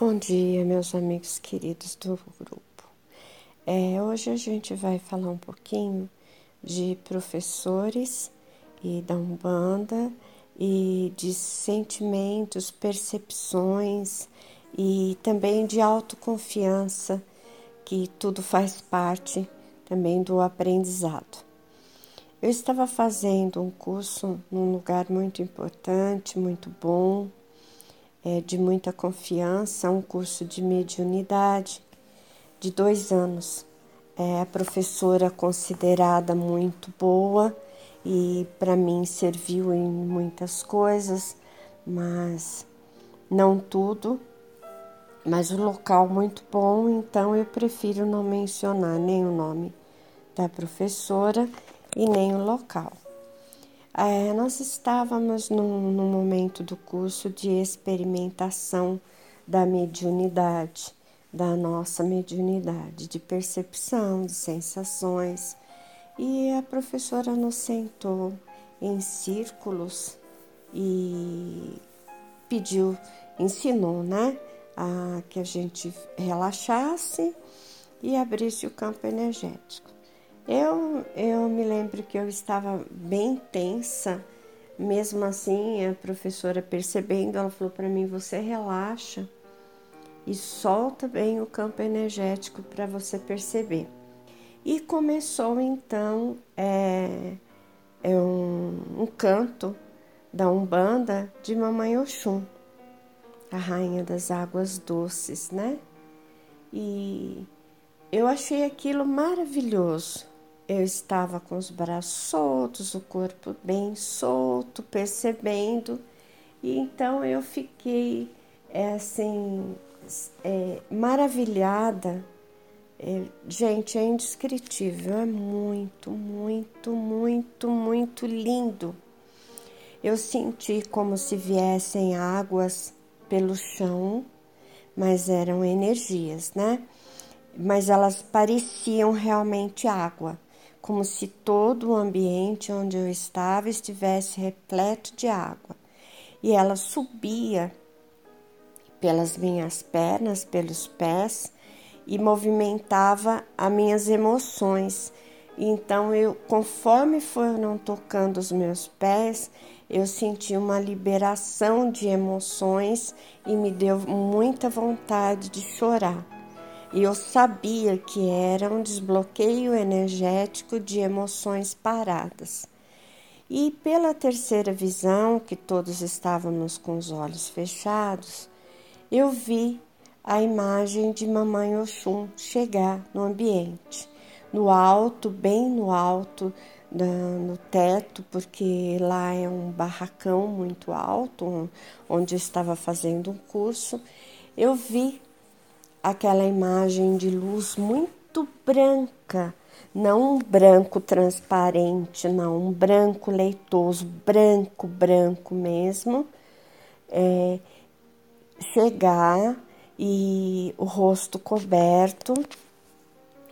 Bom dia, meus amigos queridos do grupo. É, hoje a gente vai falar um pouquinho de professores e da Umbanda e de sentimentos, percepções e também de autoconfiança, que tudo faz parte também do aprendizado. Eu estava fazendo um curso num lugar muito importante, muito bom, é, de muita confiança, um curso de mediunidade de dois anos. É professora considerada muito boa e para mim serviu em muitas coisas, mas não tudo. Mas o local muito bom, então eu prefiro não mencionar nem o nome da professora e nem o local. É, nós estávamos no, no momento do curso de experimentação da mediunidade, da nossa mediunidade, de percepção, de sensações, e a professora nos sentou em círculos e pediu, ensinou, né, a que a gente relaxasse e abrisse o campo energético. Eu, eu me lembro que eu estava bem tensa, mesmo assim, a professora percebendo, ela falou para mim: você relaxa e solta bem o campo energético para você perceber. E começou então é, é um, um canto da Umbanda de Mamãe Oxum, a rainha das águas doces, né? E eu achei aquilo maravilhoso. Eu estava com os braços soltos, o corpo bem solto, percebendo, e então eu fiquei é, assim, é, maravilhada. É, gente, é indescritível, é muito, muito, muito, muito lindo. Eu senti como se viessem águas pelo chão, mas eram energias, né? Mas elas pareciam realmente água como se todo o ambiente onde eu estava estivesse repleto de água. E ela subia pelas minhas pernas, pelos pés e movimentava as minhas emoções. Então eu, conforme foram tocando os meus pés, eu senti uma liberação de emoções e me deu muita vontade de chorar e eu sabia que era um desbloqueio energético de emoções paradas. E pela terceira visão, que todos estávamos com os olhos fechados, eu vi a imagem de Mamãe Oxum chegar no ambiente, no alto, bem no alto, no teto, porque lá é um barracão muito alto, onde estava fazendo um curso. Eu vi aquela imagem de luz muito branca, não um branco transparente, não, um branco leitoso, branco, branco mesmo, é, chegar e o rosto coberto,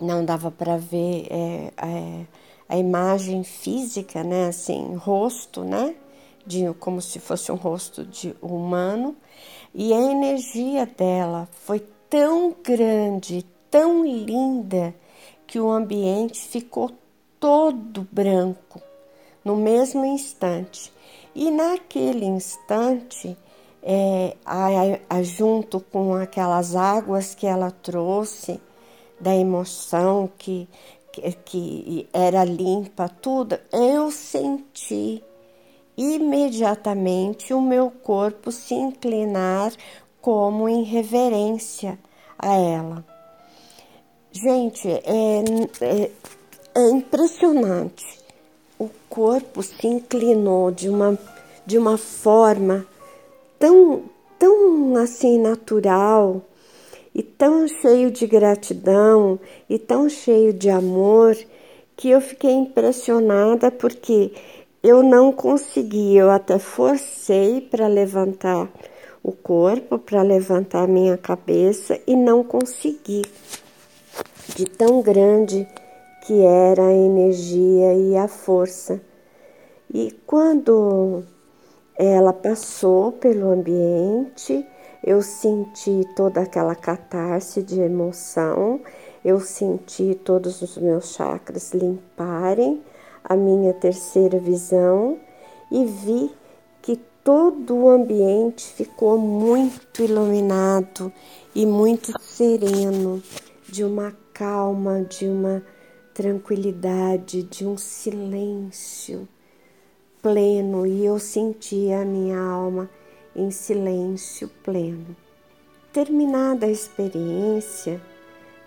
não dava para ver é, é, a imagem física, né, assim, rosto, né, de como se fosse um rosto de humano, e a energia dela foi tão grande, tão linda, que o ambiente ficou todo branco no mesmo instante. E naquele instante, é, a, a, junto com aquelas águas que ela trouxe, da emoção que, que, que era limpa, tudo, eu senti imediatamente o meu corpo se inclinar como em reverência a ela. Gente, é, é, é impressionante. O corpo se inclinou de uma, de uma forma tão, tão assim natural e tão cheio de gratidão e tão cheio de amor que eu fiquei impressionada porque eu não consegui, eu até forcei para levantar o corpo para levantar minha cabeça e não consegui, de tão grande que era a energia e a força. E quando ela passou pelo ambiente, eu senti toda aquela catarse de emoção, eu senti todos os meus chakras limparem a minha terceira visão e vi todo o ambiente ficou muito iluminado e muito sereno, de uma calma, de uma tranquilidade, de um silêncio pleno, e eu senti a minha alma em silêncio pleno. Terminada a experiência,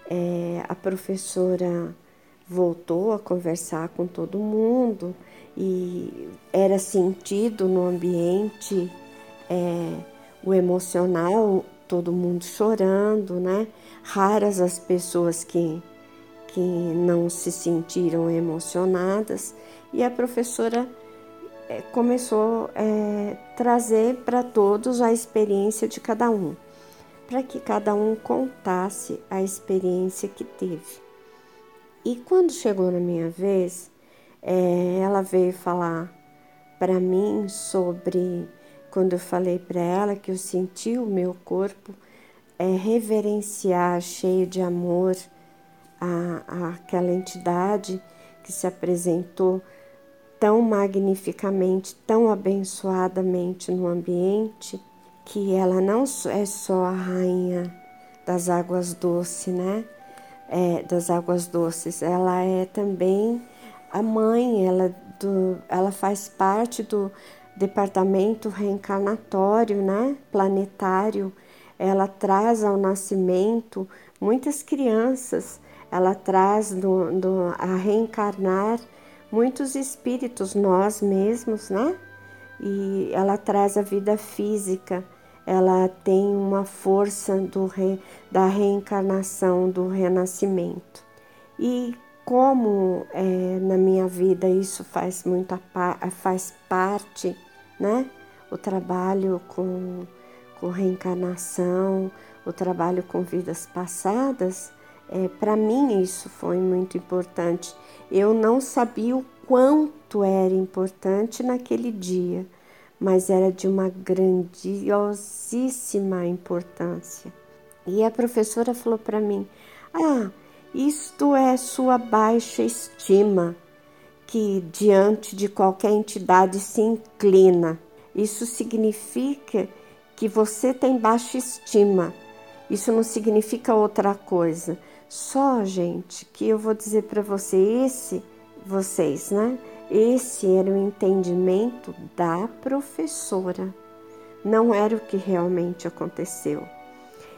é, a professora voltou a conversar com todo mundo e era sentido no ambiente é, o emocional, todo mundo chorando, né? Raras as pessoas que, que não se sentiram emocionadas e a professora é, começou a é, trazer para todos a experiência de cada um, para que cada um contasse a experiência que teve. E quando chegou na minha vez, é, ela veio falar para mim sobre quando eu falei para ela que eu senti o meu corpo é, reverenciar, cheio de amor, a, a, aquela entidade que se apresentou tão magnificamente, tão abençoadamente no ambiente, que ela não é só a rainha das águas doces, né? É, das águas doces, ela é também a mãe, ela, do, ela faz parte do departamento reencarnatório, né, planetário. Ela traz ao nascimento muitas crianças, ela traz do, do, a reencarnar muitos espíritos, nós mesmos, né? E ela traz a vida física, ela tem uma força re, da reencarnação, do renascimento. E como é, na minha vida isso faz muito faz parte, né? O trabalho com, com reencarnação, o trabalho com vidas passadas, é, para mim isso foi muito importante. Eu não sabia o quanto era importante naquele dia, mas era de uma grandiosíssima importância. E a professora falou para mim: Ah, isto é sua baixa estima, que diante de qualquer entidade se inclina. Isso significa que você tem baixa estima. Isso não significa outra coisa. Só, gente, que eu vou dizer para você esse, vocês, né? Esse era o entendimento da professora. Não era o que realmente aconteceu.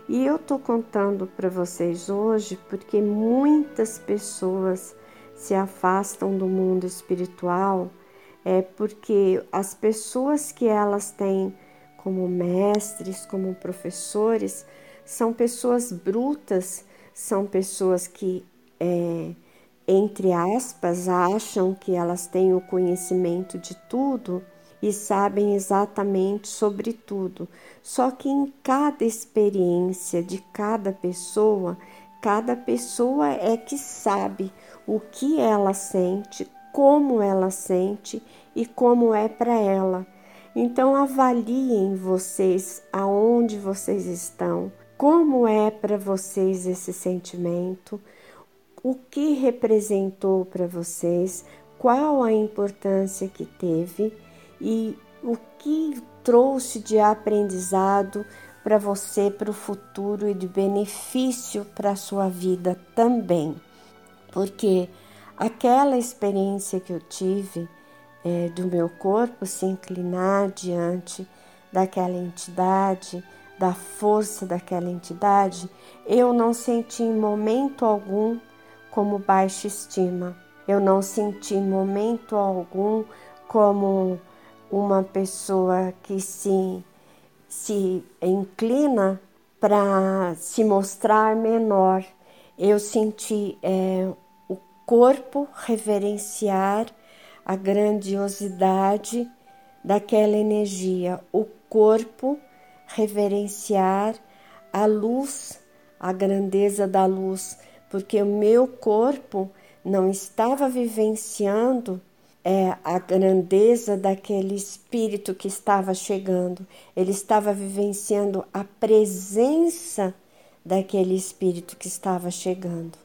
E eu tô contando para vocês hoje porque muitas pessoas se afastam do mundo espiritual é porque as pessoas que elas têm como mestres, como professores, são pessoas brutas, são pessoas que, é, entre aspas, acham que elas têm o conhecimento de tudo e sabem exatamente sobre tudo. Só que em cada experiência de cada pessoa, cada pessoa é que sabe o que ela sente, como ela sente e como é para ela. Então avaliem vocês aonde vocês estão, como é para vocês esse sentimento, o que representou para vocês, qual a importância que teve e o que trouxe de aprendizado para você, para o futuro e de benefício para a sua vida também. Porque aquela experiência que eu tive é, do meu corpo se inclinar diante daquela entidade, da força daquela entidade, eu não senti em momento algum como baixa estima. Eu não senti momento algum como uma pessoa que se, se inclina para se mostrar menor. Eu senti é, o corpo reverenciar a grandiosidade daquela energia, o corpo reverenciar a luz, a grandeza da luz, porque o meu corpo não estava vivenciando é, a grandeza daquele espírito que estava chegando, ele estava vivenciando a presença daquele espírito que estava chegando,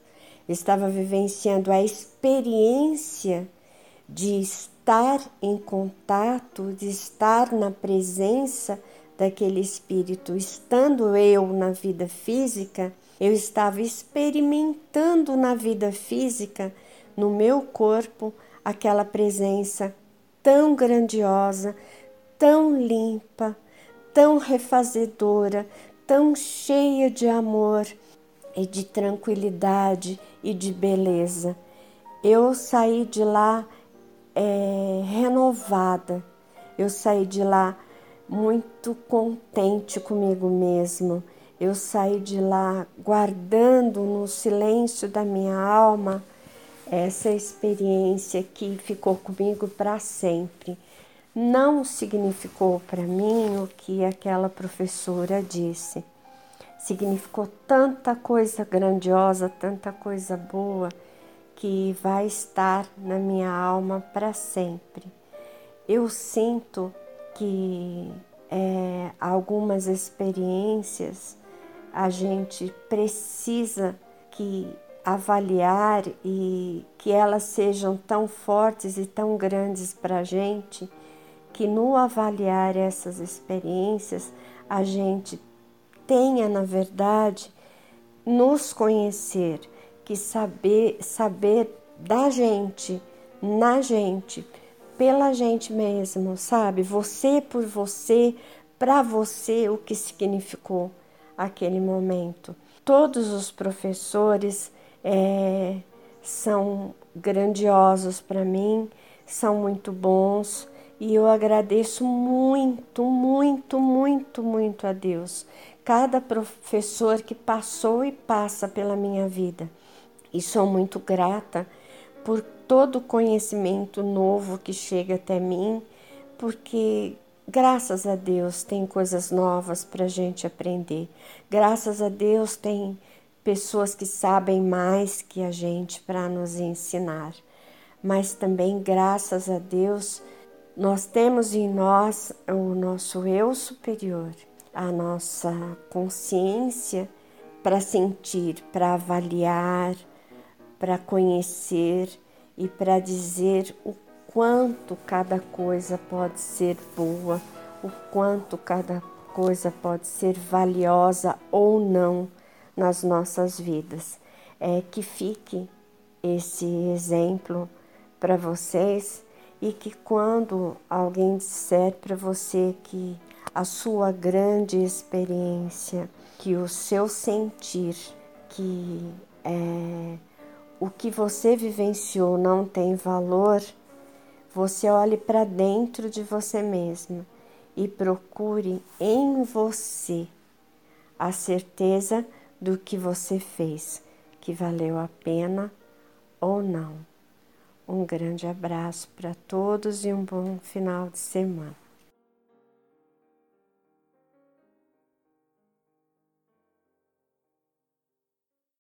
estava vivenciando a experiência de estar em contato, de estar na presença daquele espírito. Estando eu na vida física, eu estava experimentando na vida física, no meu corpo, aquela presença tão grandiosa, tão limpa, tão refazedora, tão cheia de amor e de tranquilidade e de beleza. Eu saí de lá é, renovada, eu saí de lá muito contente comigo mesmo. Eu saí de lá guardando no silêncio da minha alma essa experiência que ficou comigo para sempre. Não significou para mim o que aquela professora disse. Significou tanta coisa grandiosa, tanta coisa boa que vai estar na minha alma para sempre. Eu sinto que é, algumas experiências a gente precisa que avaliar e que elas sejam tão fortes e tão grandes para a gente que no avaliar essas experiências a gente tenha na verdade nos conhecer que saber saber da gente na gente pela gente mesmo, sabe? Você por você, para você, o que significou aquele momento. Todos os professores é, são grandiosos para mim, são muito bons e eu agradeço muito, muito, muito, muito a Deus. Cada professor que passou e passa pela minha vida. E sou muito grata por todo o conhecimento novo que chega até mim, porque graças a Deus tem coisas novas para a gente aprender. Graças a Deus tem pessoas que sabem mais que a gente para nos ensinar. Mas também, graças a Deus, nós temos em nós o nosso eu superior, a nossa consciência para sentir, para avaliar, para conhecer e para dizer o quanto cada coisa pode ser boa, o quanto cada coisa pode ser valiosa ou não nas nossas vidas. É que fique esse exemplo para vocês e que quando alguém disser para você que a sua grande experiência, que o seu sentir, que é, o que você vivenciou não tem valor, você olhe para dentro de você mesmo e procure em você a certeza do que você fez, que valeu a pena ou não. Um grande abraço para todos e um bom final de semana.